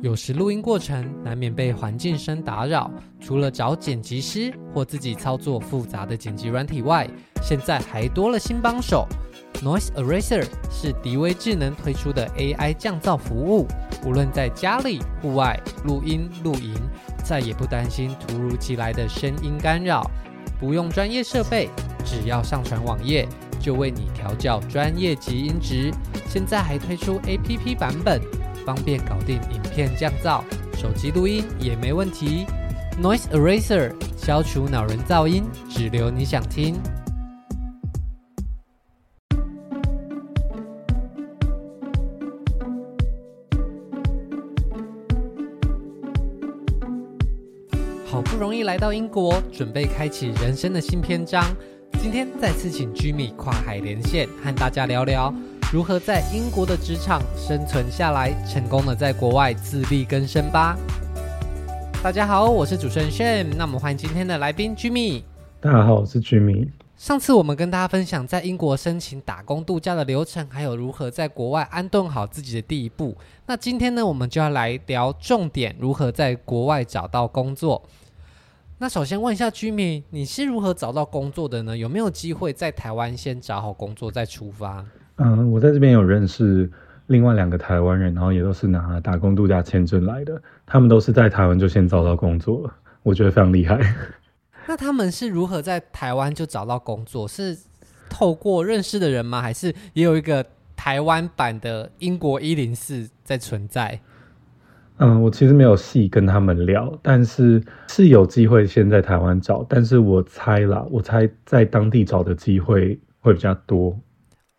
有时录音过程难免被环境声打扰，除了找剪辑师或自己操作复杂的剪辑软体外，现在还多了新帮手。Noise Eraser 是迪威智能推出的 AI 降噪服务，无论在家里、户外录音、露营，再也不担心突如其来的声音干扰。不用专业设备，只要上传网页，就为你调校专业级音质。现在还推出 APP 版本。方便搞定影片降噪，手机录音也没问题。Noise Eraser 消除恼人噪音，只留你想听。好不容易来到英国，准备开启人生的新篇章。今天再次请 Jimmy 跨海连线，和大家聊聊。如何在英国的职场生存下来，成功的在国外自力更生吧？大家好，我是主持人 Shane，那我们欢迎今天的来宾 Jimmy。大家好，我是 Jimmy。上次我们跟大家分享在英国申请打工度假的流程，还有如何在国外安顿好自己的第一步。那今天呢，我们就要来聊重点，如何在国外找到工作。那首先问一下 Jimmy，你是如何找到工作的呢？有没有机会在台湾先找好工作再出发？嗯，我在这边有认识另外两个台湾人，然后也都是拿打工度假签证来的。他们都是在台湾就先找到工作了，我觉得非常厉害。那他们是如何在台湾就找到工作？是透过认识的人吗？还是也有一个台湾版的英国一零四在存在？嗯，我其实没有细跟他们聊，但是是有机会先在台湾找，但是我猜啦，我猜在当地找的机会会比较多。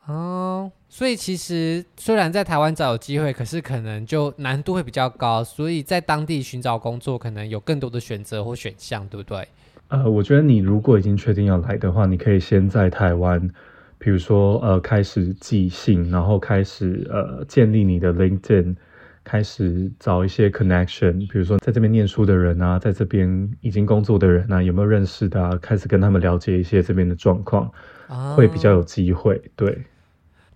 哦，所以其实虽然在台湾找有机会，可是可能就难度会比较高，所以在当地寻找工作可能有更多的选择或选项，对不对？呃，我觉得你如果已经确定要来的话，你可以先在台湾，比如说呃开始寄信，然后开始呃建立你的 LinkedIn，开始找一些 connection，比如说在这边念书的人啊，在这边已经工作的人啊，有没有认识的啊？开始跟他们了解一些这边的状况，哦，会比较有机会，对。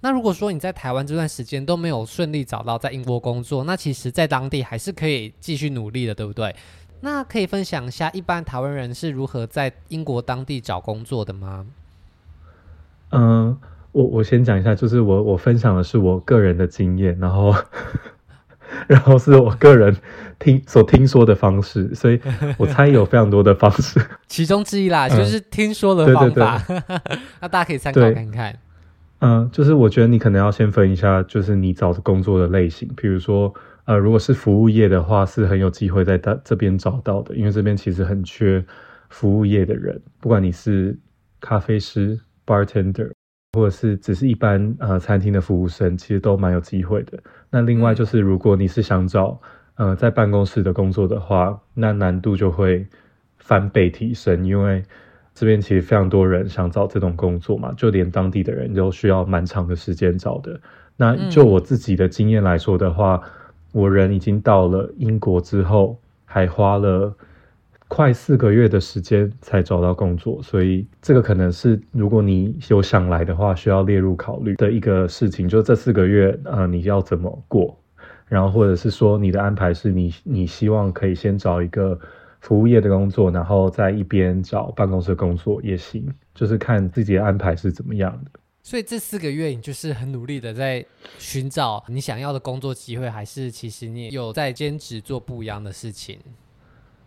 那如果说你在台湾这段时间都没有顺利找到在英国工作，那其实，在当地还是可以继续努力的，对不对？那可以分享一下，一般台湾人是如何在英国当地找工作的吗？嗯，我我先讲一下，就是我我分享的是我个人的经验，然后 然后是我个人听所听说的方式，所以我猜有非常多的方式，其中之一啦，就是听说的方法，嗯、对对对 那大家可以参考看看。嗯，就是我觉得你可能要先分一下，就是你找的工作的类型。比如说，呃，如果是服务业的话，是很有机会在这这边找到的，因为这边其实很缺服务业的人。不管你是咖啡师 （bartender） 或者是只是一般呃餐厅的服务生，其实都蛮有机会的。那另外就是，如果你是想找呃在办公室的工作的话，那难度就会翻倍提升，因为。这边其实非常多人想找这种工作嘛，就连当地的人都需要蛮长的时间找的。那就我自己的经验来说的话，嗯、我人已经到了英国之后，还花了快四个月的时间才找到工作，所以这个可能是如果你有想来的话，需要列入考虑的一个事情。就这四个月，呃，你要怎么过？然后或者是说你的安排是你你希望可以先找一个。服务业的工作，然后在一边找办公室工作也行，就是看自己的安排是怎么样的。所以这四个月你就是很努力的在寻找你想要的工作机会，还是其实你有在兼职做不一样的事情？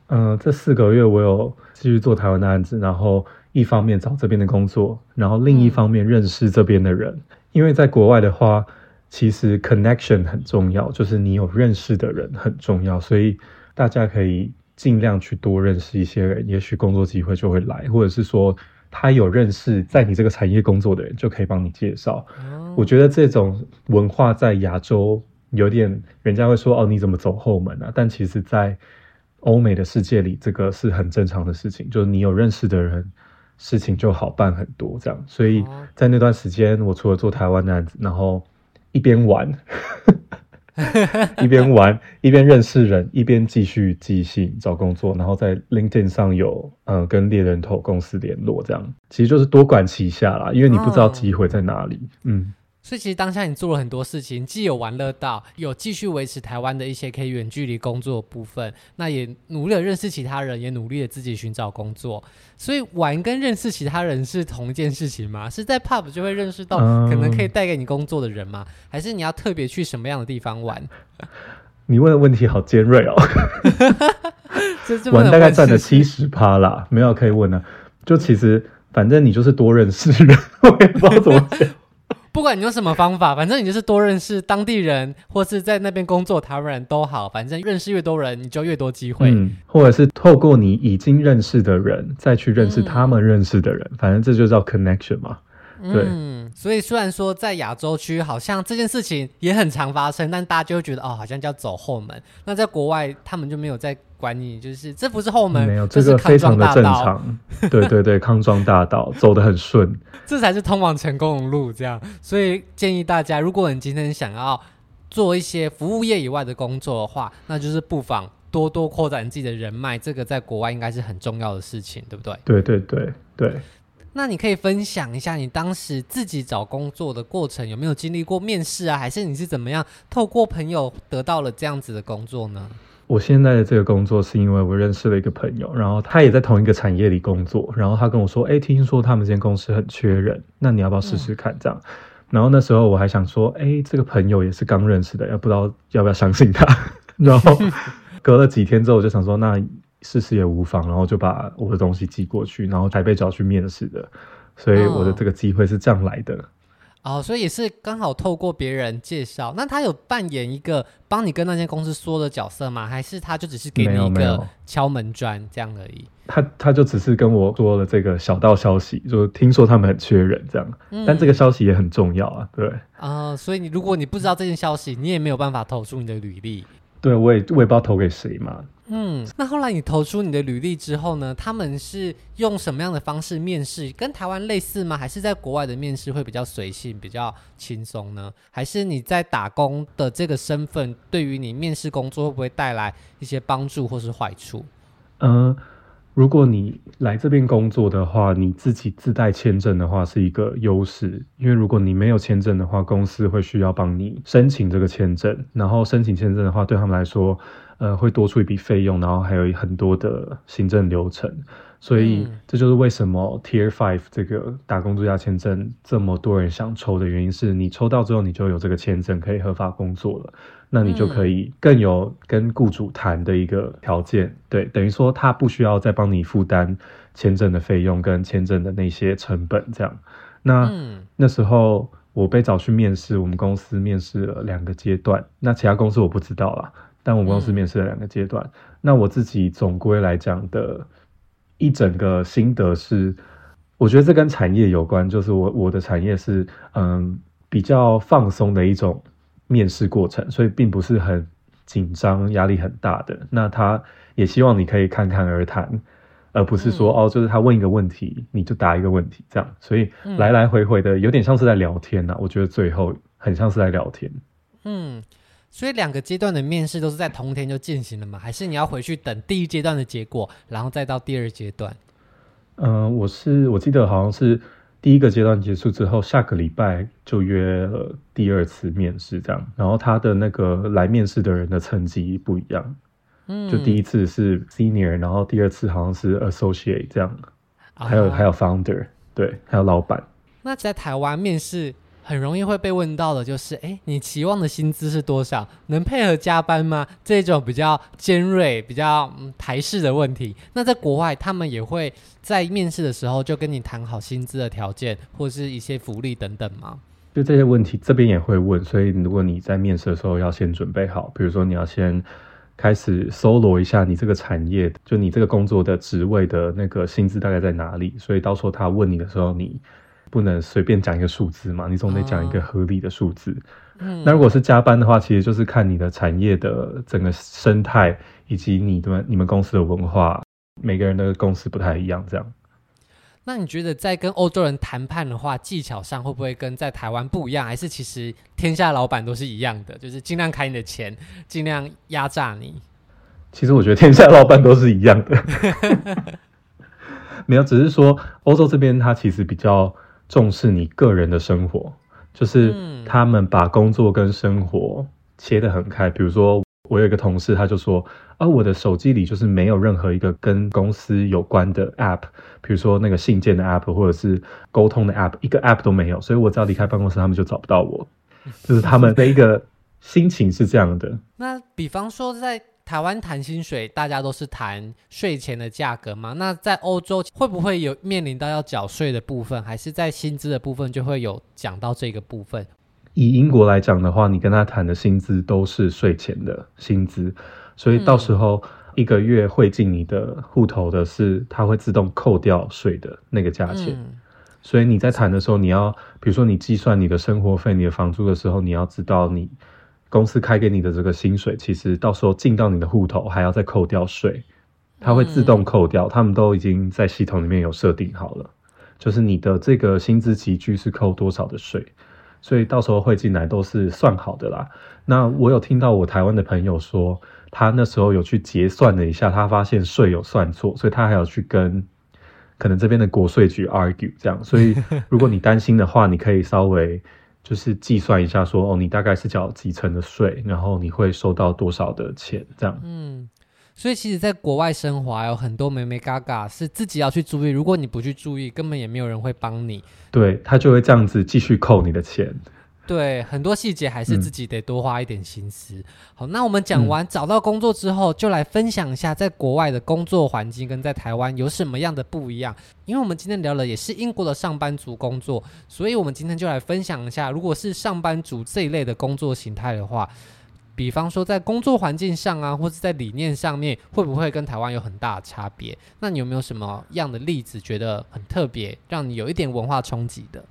嗯、呃，这四个月我有继续做台湾的案子，然后一方面找这边的工作，然后另一方面认识这边的人。嗯、因为在国外的话，其实 connection 很重要，就是你有认识的人很重要，所以大家可以。尽量去多认识一些人，也许工作机会就会来，或者是说他有认识在你这个产业工作的人，就可以帮你介绍。Oh. 我觉得这种文化在亚洲有点，人家会说哦，你怎么走后门啊？但其实，在欧美的世界里，这个是很正常的事情，就是你有认识的人，事情就好办很多。这样，所以在那段时间，我除了做台湾的案子，然后一边玩。一边玩一边认识人，一边继续寄信找工作，然后在 LinkedIn 上有呃跟猎人头公司联络，这样。其实就是多管齐下啦，因为你不知道机会在哪里。哦、嗯，所以其实当下你做了很多事情，既有玩乐到，有继续维持台湾的一些可以远距离工作的部分，那也努力的认识其他人，也努力的自己寻找工作。所以玩跟认识其他人是同一件事情吗？是在 pub 就会认识到可能可以带给你工作的人吗？嗯、还是你要特别去什么样的地方玩？你问的问题好尖锐哦。玩大概占了七十趴啦，没有可以问呢、啊。就其实反正你就是多认识人，我也不知道怎么讲。不管你用什么方法，反正你就是多认识当地人，或是在那边工作台湾人都好，反正认识越多人，你就越多机会。嗯，或者是透过你已经认识的人，再去认识他们认识的人，嗯、反正这就叫 connection 嘛。对，嗯，所以虽然说在亚洲区好像这件事情也很常发生，但大家就会觉得哦，好像叫走后门。那在国外，他们就没有在管你，就是这不是后门，没有这个非常的正常。对对对，康庄大道走得很顺，这才是通往成功的路。这样，所以建议大家，如果你今天想要做一些服务业以外的工作的话，那就是不妨多多扩展自己的人脉。这个在国外应该是很重要的事情，对不对？对对对对。那你可以分享一下你当时自己找工作的过程，有没有经历过面试啊？还是你是怎么样透过朋友得到了这样子的工作呢？我现在的这个工作是因为我认识了一个朋友，然后他也在同一个产业里工作，然后他跟我说：“哎，听说他们这间公司很缺人，那你要不要试试看？”这样。嗯。然后那时候我还想说：“哎，这个朋友也是刚认识的，要不知道要不要相信他。”然后隔了几天之后，我就想说：“那。”试试也无妨，然后就把我的东西寄过去，然后才被找去面试的，所以我的这个机会是这样来的。哦，哦，所以也是刚好透过别人介绍。那他有扮演一个帮你跟那间公司说的角色吗？还是他就只是给你一个敲门砖这样而已？他他就只是跟我说了这个小道消息，就听说他们很缺人这样。嗯，但这个消息也很重要啊，对。啊，哦，所以你如果你不知道这件消息，你也没有办法投出你的履历。对，我也我也不知道投给谁嘛。嗯，那后来你投出你的履历之后呢？他们是用什么样的方式面试？跟台湾类似吗？还是在国外的面试会比较随性、比较轻松呢？还是你在打工的这个身份，对于你面试工作会不会带来一些帮助或是坏处？嗯、呃。如果你来这边工作的话，你自己自带签证的话是一个优势，因为如果你没有签证的话，公司会需要帮你申请这个签证，然后申请签证的话，对他们来说，呃，会多出一笔费用，然后还有很多的行政流程。所以这就是为什么 Tier Five 这个打工度假签证这么多人想抽的原因，是你抽到之后，你就有这个签证可以合法工作了，那你就可以更有跟雇主谈的一个条件，对，等于说他不需要再帮你负担签证的费用跟签证的那些成本，这样。那那时候我被找去面试，我们公司面试了两个阶段，那其他公司我不知道啦，但我们公司面试了两个阶段，那我自己总归来讲的。一整个心得是，我觉得这跟产业有关，就是我我的产业是嗯比较放松的一种面试过程，所以并不是很紧张、压力很大的。那他也希望你可以侃侃而谈，而不是说、嗯、哦，就是他问一个问题你就答一个问题这样，所以来来回回的有点像是在聊天呐、啊。我觉得最后很像是在聊天，嗯。所以两个阶段的面试都是在同天就进行了吗？还是你要回去等第一阶段的结果，然后再到第二阶段？嗯、呃，我是我记得好像是第一个阶段结束之后，下个礼拜就约了第二次面试，这样。然后他的那个来面试的人的层级不一样，嗯，就第一次是 senior，然后第二次好像是 associate 这样，还有、哦、还有 founder，对，还有老板。那在台湾面试。很容易会被问到的就是，哎，你期望的薪资是多少？能配合加班吗？这种比较尖锐、比较、嗯、台式的问题。那在国外，他们也会在面试的时候就跟你谈好薪资的条件，或是一些福利等等吗？就这些问题，这边也会问。所以如果你在面试的时候要先准备好，比如说你要先开始搜罗一下你这个产业，就你这个工作的职位的那个薪资大概在哪里。所以到时候他问你的时候，你。不能随便讲一个数字嘛，你总得讲一个合理的数字。嗯，那如果是加班的话，其实就是看你的产业的整个生态以及你的你们公司的文化，每个人的公司不太一样。这样，那你觉得在跟欧洲人谈判的话，技巧上会不会跟在台湾不一样？还是其实天下老板都是一样的，就是尽量开你的钱，尽量压榨你？其实我觉得天下老板都是一样的，没有，只是说欧洲这边它其实比较。重视你个人的生活，就是他们把工作跟生活切得很开。比如说，我有一个同事，他就说：“啊，我的手机里就是没有任何一个跟公司有关的 app，比如说那个信件的 app 或者是沟通的 app，一个 app 都没有。所以我只要离开办公室，他们就找不到我。就是他们的一个心情是这样的。那比方说在。台湾谈薪水，大家都是谈税前的价格嘛？那在欧洲会不会有面临到要缴税的部分，还是在薪资的部分就会有讲到这个部分？以英国来讲的话，你跟他谈的薪资都是税前的薪资，所以到时候一个月汇进你的户头的是，他会自动扣掉税的那个价钱。嗯、所以你在谈的时候，你要比如说你计算你的生活费、你的房租的时候，你要知道你。公司开给你的这个薪水，其实到时候进到你的户头还要再扣掉税，它会自动扣掉。他们都已经在系统里面有设定好了，就是你的这个薪资级距是扣多少的税，所以到时候会进来都是算好的啦。那我有听到我台湾的朋友说，他那时候有去结算了一下，他发现税有算错，所以他还要去跟可能这边的国税局 argue 这样。所以如果你担心的话，你可以稍微。就是计算一下说，说哦，你大概是缴几成的税，然后你会收到多少的钱，这样。嗯，所以其实，在国外生活有很多眉眉嘎嘎是自己要去注意，如果你不去注意，根本也没有人会帮你。对，他就会这样子继续扣你的钱。对，很多细节还是自己得多花一点心思。嗯、好，那我们讲完找到工作之后，就来分享一下在国外的工作环境跟在台湾有什么样的不一样。因为我们今天聊的也是英国的上班族工作，所以我们今天就来分享一下，如果是上班族这一类的工作形态的话，比方说在工作环境上啊，或者在理念上面，会不会跟台湾有很大的差别？那你有没有什么样的例子觉得很特别，让你有一点文化冲击的？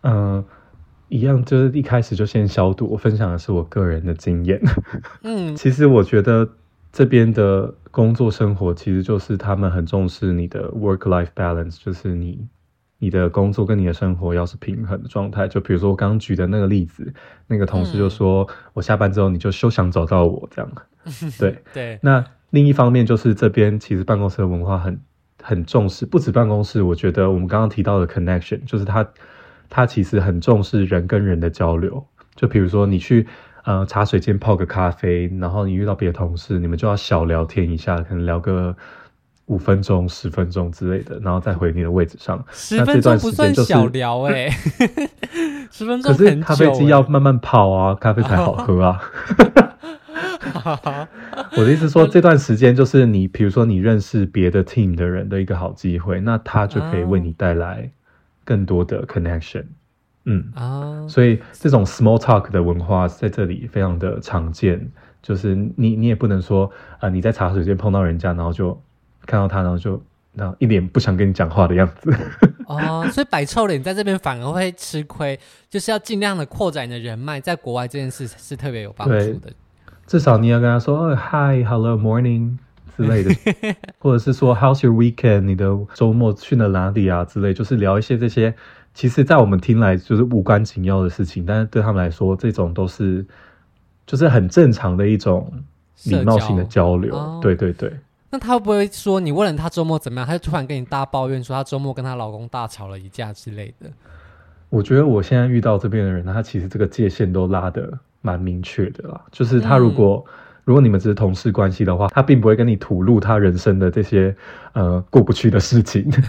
嗯、呃。一样，就是一开始就先消毒。我分享的是我个人的经验。嗯，其实我觉得这边的工作生活，其实就是他们很重视你的 work-life balance，就是你你的工作跟你的生活要是平衡的状态。就比如说我刚刚举的那个例子，那个同事就说，嗯、我下班之后你就休想找到我这样。对对。那另一方面就是这边其实办公室的文化很很重视，不止办公室，我觉得我们刚刚提到的 connection，就是他。他其实很重视人跟人的交流，就比如说你去呃茶水间泡个咖啡，然后你遇到别的同事，你们就要小聊天一下，可能聊个五分钟、十分钟之类的，然后再回你的位置上。十分钟不算小聊哎，十分钟可是咖啡机要慢慢泡啊，咖啡才好喝啊。我的意思说，这段时间就是你，比如说你认识别的 team 的人的一个好机会，那他就可以为你带来。更多的 connection，嗯啊，所以这种 small talk 的文化在这里非常的常见。就是你你也不能说啊、呃，你在茶水间碰到人家，然后就看到他，然后就那一脸不想跟你讲话的样子。哦，所以摆臭脸在这边反而会吃亏，就是要尽量的扩展你的人脉，在国外这件事是特别有帮助的。至少你要跟他说，哦，Hi，Hello，Morning。之类的，或者是说 How's your weekend？你的周末去了哪里啊？之类，就是聊一些这些，其实，在我们听来就是无关紧要的事情，但是对他们来说，这种都是就是很正常的一种礼貌性的交流。哦、对对对。那他会不会说你问了他周末怎么样，他就突然跟你大抱怨说他周末跟他老公大吵了一架之类的？我觉得我现在遇到这边的人，他其实这个界限都拉的蛮明确的啦。就是他如果、嗯。如果你们只是同事关系的话，他并不会跟你吐露他人生的这些呃过不去的事情。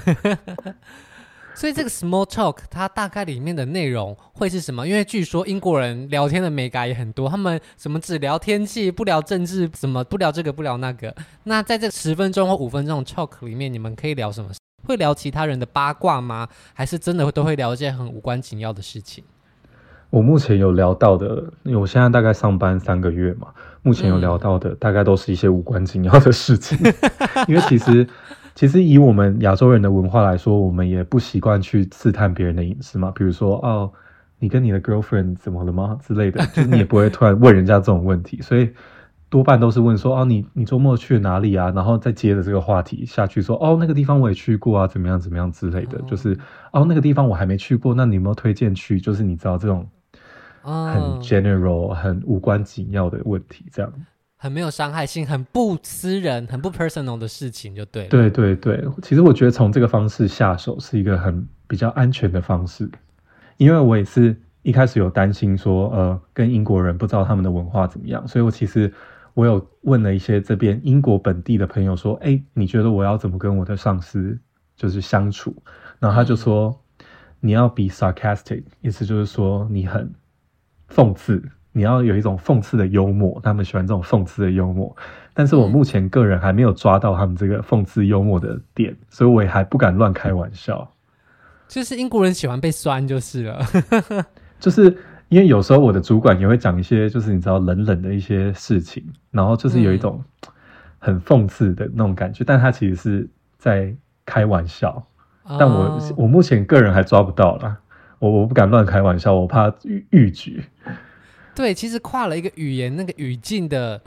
所以这个 small talk 它大概里面的内容会是什么？因为据说英国人聊天的美感也很多，他们什么只聊天气，不聊政治，什么不聊这个不聊那个。那在这十分钟或五分钟 talk 里面，你们可以聊什么？会聊其他人的八卦吗？还是真的都会聊一些很无关紧要的事情？我目前有聊到的，因为我现在大概上班三个月嘛，目前有聊到的大概都是一些无关紧要的事情。因为其实，其实以我们亚洲人的文化来说，我们也不习惯去刺探别人的隐私嘛。比如说，哦，你跟你的 girlfriend 怎么了吗？之类的，就是你也不会突然问人家这种问题，所以。多半都是问说，哦，你你周末去了哪里啊？然后再接着这个话题下去说，哦，那个地方我也去过啊，怎么样怎么样之类的，哦、就是，哦，那个地方我还没去过，那你有没有推荐去？就是你知道这种很 general、哦、很无关紧要的问题，这样很没有伤害性、很不私人、很不 personal 的事情就对了。对对对，其实我觉得从这个方式下手是一个很比较安全的方式。因为我也是一开始有担心说，呃，跟英国人不知道他们的文化怎么样，所以我其实我有问了一些这边英国本地的朋友说，哎，你觉得我要怎么跟我的上司就是相处？然后他就说，你要 be sarcastic，意思就是说你很讽刺。你要有一种讽刺的幽默，他们喜欢这种讽刺的幽默，但是我目前个人还没有抓到他们这个讽刺幽默的点，所以我也还不敢乱开玩笑。就是英国人喜欢被酸就是了，就是因为有时候我的主管也会讲一些，就是你知道冷冷的一些事情，然后就是有一种很讽刺的那种感觉，但他其实是在开玩笑，但我我目前个人还抓不到啦，我我不敢乱开玩笑，我怕逾逾矩。对，其实跨了一个语言，那个语境的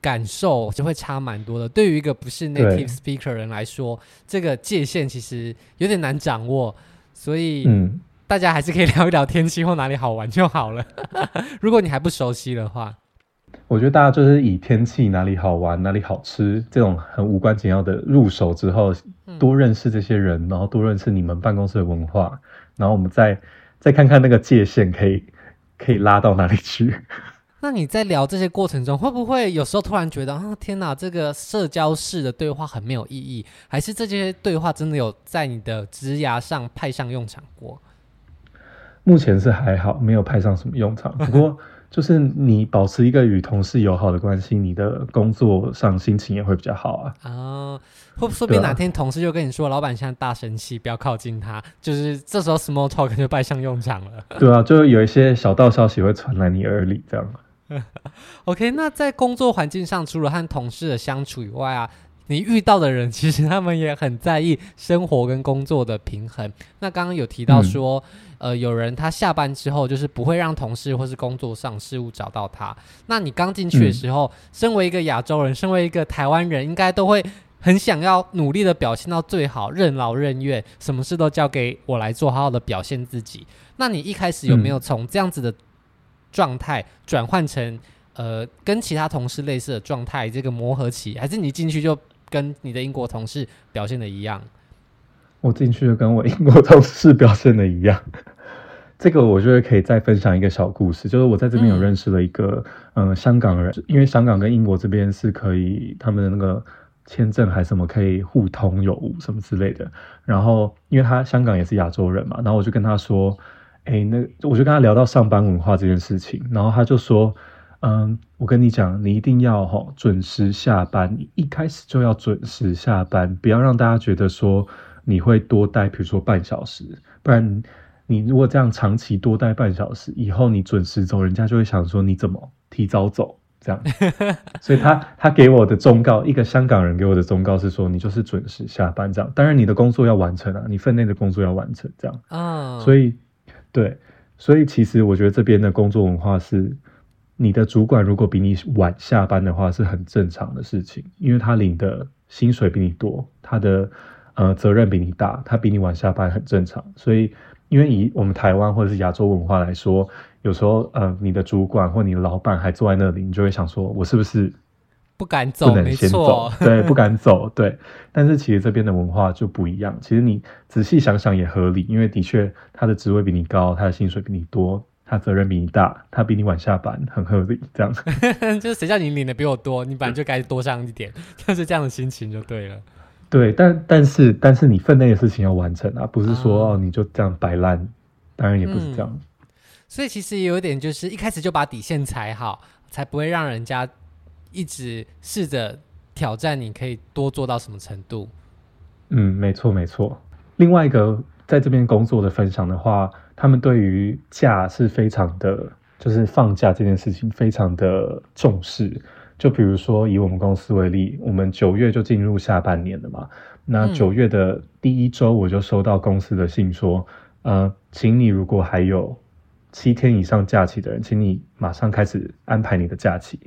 感受就会差蛮多的。对于一个不是 native speaker 人来说，这个界限其实有点难掌握，所以嗯，大家还是可以聊一聊天气或哪里好玩就好了。如果你还不熟悉的话，我觉得大家就是以天气哪里好玩、哪里好吃这种很无关紧要的入手之后，多认识这些人，然后多认识你们办公室的文化，然后我们再再看看那个界限可以。可以拉到哪里去？那你在聊这些过程中，会不会有时候突然觉得啊，天哪，这个社交式的对话很没有意义？还是这些对话真的有在你的职涯上派上用场过？目前是还好，没有派上什么用场。不过。就是你保持一个与同事友好的关系，你的工作上心情也会比较好啊。哦，会说不定哪天同事就跟你说，老板现在大生气，不要靠近他。就是这时候 small talk 就派上用场了。对啊，就有一些小道消息会传来你耳里，这样。OK，那在工作环境上，除了和同事的相处以外啊。你遇到的人，其实他们也很在意生活跟工作的平衡。那刚刚有提到说，嗯、呃，有人他下班之后就是不会让同事或是工作上事务找到他。那你刚进去的时候，嗯、身为一个亚洲人，身为一个台湾人，应该都会很想要努力的表现到最好，任劳任怨，什么事都交给我来做，好好的表现自己。那你一开始有没有从这样子的状态转换成呃跟其他同事类似的状态？这个磨合期，还是你进去就？跟你的英国同事表现的一样，我进去就跟我英国同事表现的一样。这个我觉得可以再分享一个小故事，就是我在这边有认识了一个嗯、呃、香港人，因为香港跟英国这边是可以他们的那个签证还是什么可以互通有无什么之类的。然后因为他香港也是亚洲人嘛，然后我就跟他说，哎，那我就跟他聊到上班文化这件事情，然后他就说。嗯，我跟你讲，你一定要吼准时下班，你一开始就要准时下班，不要让大家觉得说你会多待，比如说半小时，不然你如果这样长期多待半小时，以后你准时走，人家就会想说你怎么提早走这样。所以他他给我的忠告，一个香港人给我的忠告是说，你就是准时下班这样。当然你的工作要完成啊，你分内的工作要完成这样。啊，oh. 所以对，所以其实我觉得这边的工作文化是。你的主管如果比你晚下班的话，是很正常的事情，因为他领的薪水比你多，他的呃责任比你大，他比你晚下班很正常。所以，因为以我们台湾或者是亚洲文化来说，有时候呃你的主管或你的老板还坐在那里，你就会想说，我是不是不敢走？不能先走？对，不敢走。对，但是其实这边的文化就不一样。其实你仔细想想也合理，因为的确他的职位比你高，他的薪水比你多。他责任比你大，他比你晚下班，很合理。这样，就是谁叫你领的比我多，你本来就该多上一点，就是这样的心情就对了。对，但但是但是你分内的事情要完成啊，不是说、啊、哦你就这样摆烂，当然也不是这样、嗯。所以其实有一点就是一开始就把底线踩好，才不会让人家一直试着挑战你可以多做到什么程度。嗯，没错没错。另外一个在这边工作的分享的话。他们对于假是非常的，就是放假这件事情非常的重视。就比如说以我们公司为例，我们九月就进入下半年了嘛。那九月的第一周，我就收到公司的信说，嗯、呃，请你如果还有七天以上假期的人，请你马上开始安排你的假期。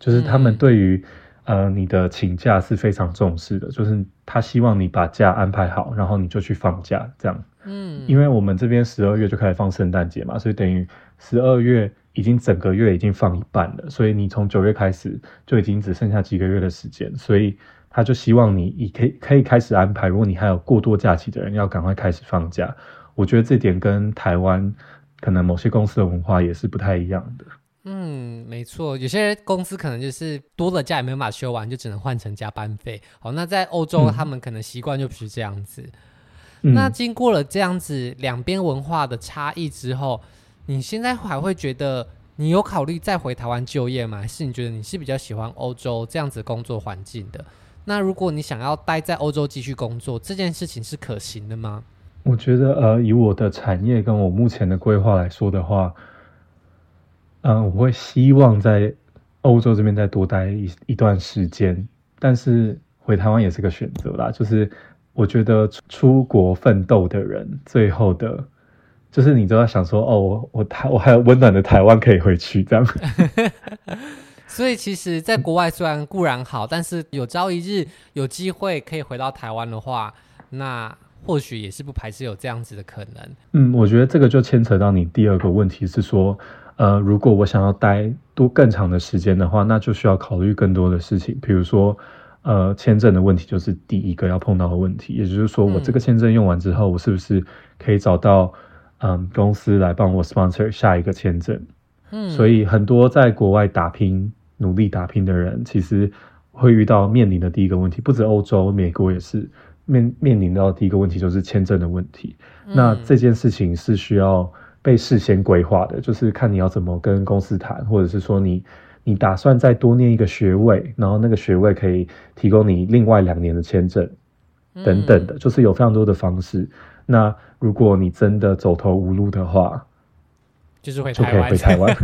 就是他们对于呃你的请假是非常重视的，就是他希望你把假安排好，然后你就去放假这样。嗯，因为我们这边十二月就开始放圣诞节嘛，所以等于十二月已经整个月已经放一半了，所以你从九月开始就已经只剩下几个月的时间，所以他就希望你以可以可以开始安排。如果你还有过多假期的人，要赶快开始放假。我觉得这点跟台湾可能某些公司的文化也是不太一样的。嗯，没错，有些公司可能就是多了假也没有办法休完，就只能换成加班费。好，那在欧洲，他们可能习惯就不是这样子。嗯、那经过了这样子两边文化的差异之后，你现在还会觉得你有考虑再回台湾就业吗？还是你觉得你是比较喜欢欧洲这样子工作环境的？那如果你想要待在欧洲继续工作，这件事情是可行的吗？我觉得，呃，以我的产业跟我目前的规划来说的话。嗯，我会希望在欧洲这边再多待一一段时间，但是回台湾也是个选择啦。就是我觉得出国奋斗的人，最后的，就是你都要想说，哦，我我台我还有温暖的台湾可以回去这样。所以其实，在国外虽然固然好，但是有朝一日有机会可以回到台湾的话，那或许也是不排斥有这样子的可能。嗯，我觉得这个就牵扯到你第二个问题是说。呃，如果我想要待多更长的时间的话，那就需要考虑更多的事情，比如说，呃，签证的问题就是第一个要碰到的问题。也就是说，我这个签证用完之后，嗯、我是不是可以找到嗯公司来帮我 sponsor 下一个签证？嗯，所以很多在国外打拼、努力打拼的人，其实会遇到面临的第一个问题，不止欧洲，美国也是面面临到的第一个问题就是签证的问题。嗯、那这件事情是需要。被事先规划的，就是看你要怎么跟公司谈，或者是说你你打算再多念一个学位，然后那个学位可以提供你另外两年的签证，等等的，嗯、就是有非常多的方式。那如果你真的走投无路的话，就是回台湾，回台湾。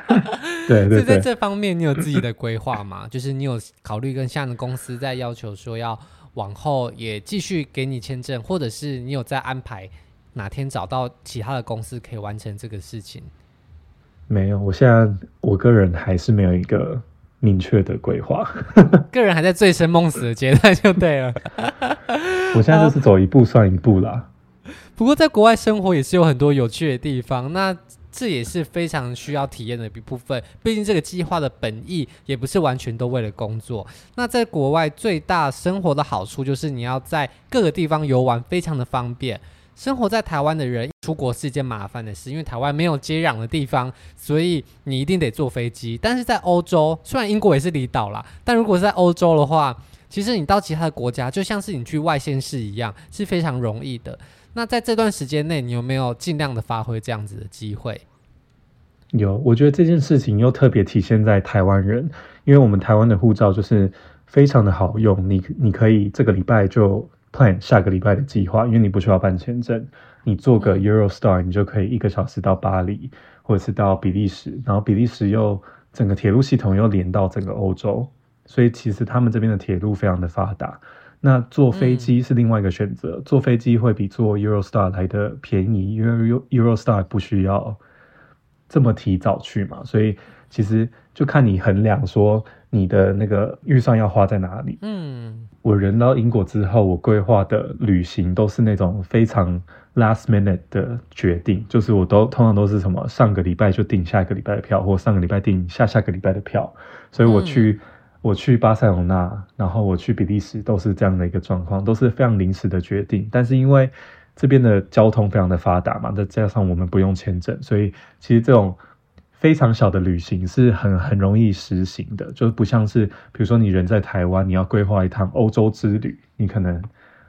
对对对，在这方面你有自己的规划吗？就是你有考虑跟像的公司在要求说要往后也继续给你签证，或者是你有在安排？哪天找到其他的公司可以完成这个事情？没有，我现在我个人还是没有一个明确的规划，个人还在醉生梦死的阶段就对了。我现在就是走一步算一步啦。不过在国外生活也是有很多有趣的地方，那这也是非常需要体验的一部分。毕竟这个计划的本意也不是完全都为了工作。那在国外最大生活的好处就是你要在各个地方游玩，非常的方便。生活在台湾的人出国是一件麻烦的事，因为台湾没有接壤的地方，所以你一定得坐飞机。但是在欧洲，虽然英国也是离岛啦，但如果是在欧洲的话，其实你到其他的国家，就像是你去外县市一样，是非常容易的。那在这段时间内，你有没有尽量的发挥这样子的机会？有，我觉得这件事情又特别体现在台湾人，因为我们台湾的护照就是非常的好用，你你可以这个礼拜就。Plan 下个礼拜的计划，因为你不需要办签证，你坐个 Eurostar，你就可以一个小时到巴黎，或者是到比利时，然后比利时又整个铁路系统又连到整个欧洲，所以其实他们这边的铁路非常的发达。那坐飞机是另外一个选择，嗯、坐飞机会比坐 Eurostar 来的便宜，因为 Eurostar 不需要这么提早去嘛，所以其实就看你衡量说你的那个预算要花在哪里。嗯。我人到英国之后，我规划的旅行都是那种非常 last minute 的决定，就是我都通常都是什么上个礼拜就订下一个礼拜的票，或上个礼拜订下下个礼拜的票。所以我去、嗯、我去巴塞隆纳，然后我去比利时，都是这样的一个状况，都是非常临时的决定。但是因为这边的交通非常的发达嘛，再加上我们不用签证，所以其实这种。非常小的旅行是很很容易实行的，就是不像是比如说你人在台湾，你要规划一趟欧洲之旅，你可能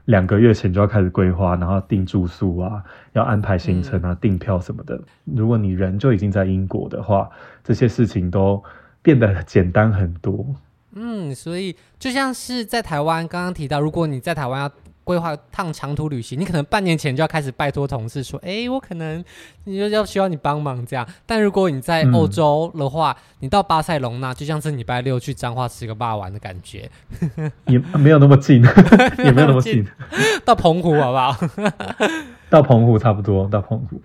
两个月前就要开始规划，然后订住宿啊，要安排行程啊，订票什么的。如果你人就已经在英国的话，这些事情都变得简单很多。嗯，所以就像是在台湾刚刚提到，如果你在台湾要。规划趟长途旅行，你可能半年前就要开始拜托同事说：“哎、欸，我可能你就要需要你帮忙这样。”但如果你在欧洲的话，嗯、你到巴塞隆纳就像是礼拜六去彰化吃个霸王的感觉，也没有那么近，也没有那么近，到澎湖好不好？到澎湖差不多，到澎湖。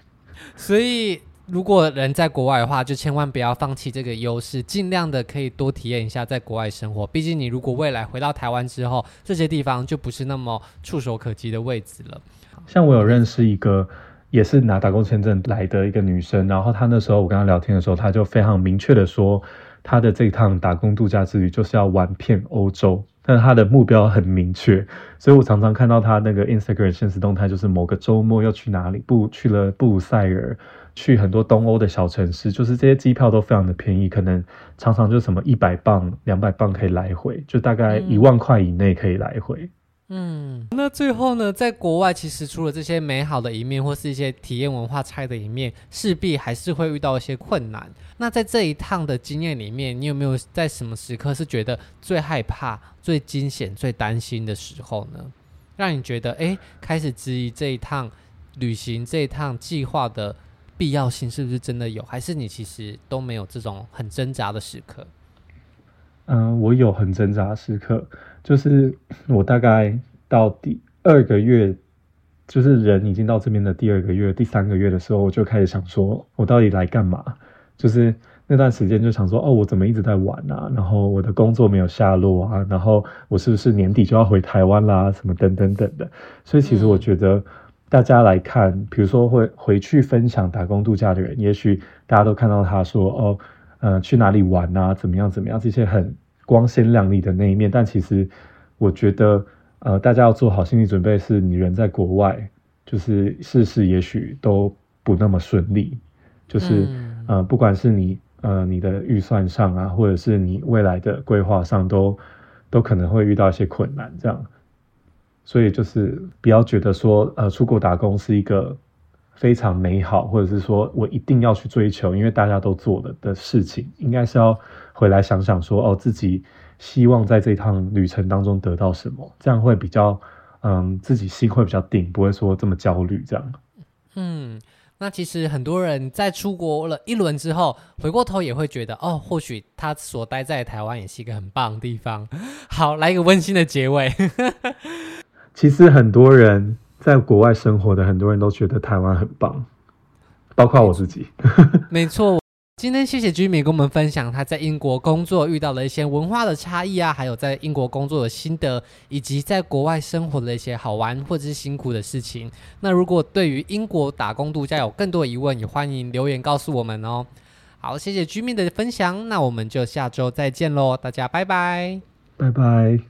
所以。如果人在国外的话，就千万不要放弃这个优势，尽量的可以多体验一下在国外生活。毕竟你如果未来回到台湾之后，这些地方就不是那么触手可及的位置了。像我有认识一个也是拿打工签证来的一个女生，然后她那时候我跟她聊天的时候，她就非常明确的说，她的这一趟打工度假之旅就是要玩遍欧洲。但她的目标很明确，所以我常常看到她那个 Instagram 现实动态，就是某个周末要去哪里，布去了布鲁塞尔，去很多东欧的小城市，就是这些机票都非常的便宜，可能常常就什么一百磅、两百磅可以来回，就大概一万块以内可以来回。嗯嗯，那最后呢，在国外其实除了这些美好的一面，或是一些体验文化差的一面，势必还是会遇到一些困难。那在这一趟的经验里面，你有没有在什么时刻是觉得最害怕、最惊险、最担心的时候呢？让你觉得哎，开始质疑这一趟旅行、这一趟计划的必要性是不是真的有？还是你其实都没有这种很挣扎的时刻？嗯、呃，我有很挣扎的时刻，就是我大概到第二个月，就是人已经到这边的第二个月、第三个月的时候，我就开始想说，我到底来干嘛？就是那段时间就想说，哦，我怎么一直在玩啊？然后我的工作没有下落啊？然后我是不是年底就要回台湾啦？什么等等等的。所以其实我觉得，大家来看，比如说会回去分享打工度假的人，也许大家都看到他说，哦。呃，去哪里玩啊？怎么样？怎么样？这些很光鲜亮丽的那一面，但其实我觉得，呃，大家要做好心理准备，是你人在国外，就是事事也许都不那么顺利，就是、嗯、呃，不管是你呃你的预算上啊，或者是你未来的规划上都，都都可能会遇到一些困难，这样。所以就是不要觉得说，呃，出国打工是一个。非常美好，或者是说我一定要去追求，因为大家都做了的事情，应该是要回来想想说，哦，自己希望在这趟旅程当中得到什么，这样会比较，嗯，自己心会比较定，不会说这么焦虑这样。嗯，那其实很多人在出国了一轮之后，回过头也会觉得，哦，或许他所待在台湾也是一个很棒的地方。好，来一个温馨的结尾。其实很多人。在国外生活的很多人都觉得台湾很棒，包括我自己。没错，今天谢谢 Jimmy 跟我们分享他在英国工作遇到了一些文化的差异啊，还有在英国工作的心得，以及在国外生活的一些好玩或者是辛苦的事情。那如果对于英国打工度假有更多疑问，也欢迎留言告诉我们哦。好，谢谢 Jimmy 的分享，那我们就下周再见喽，大家拜拜，拜拜。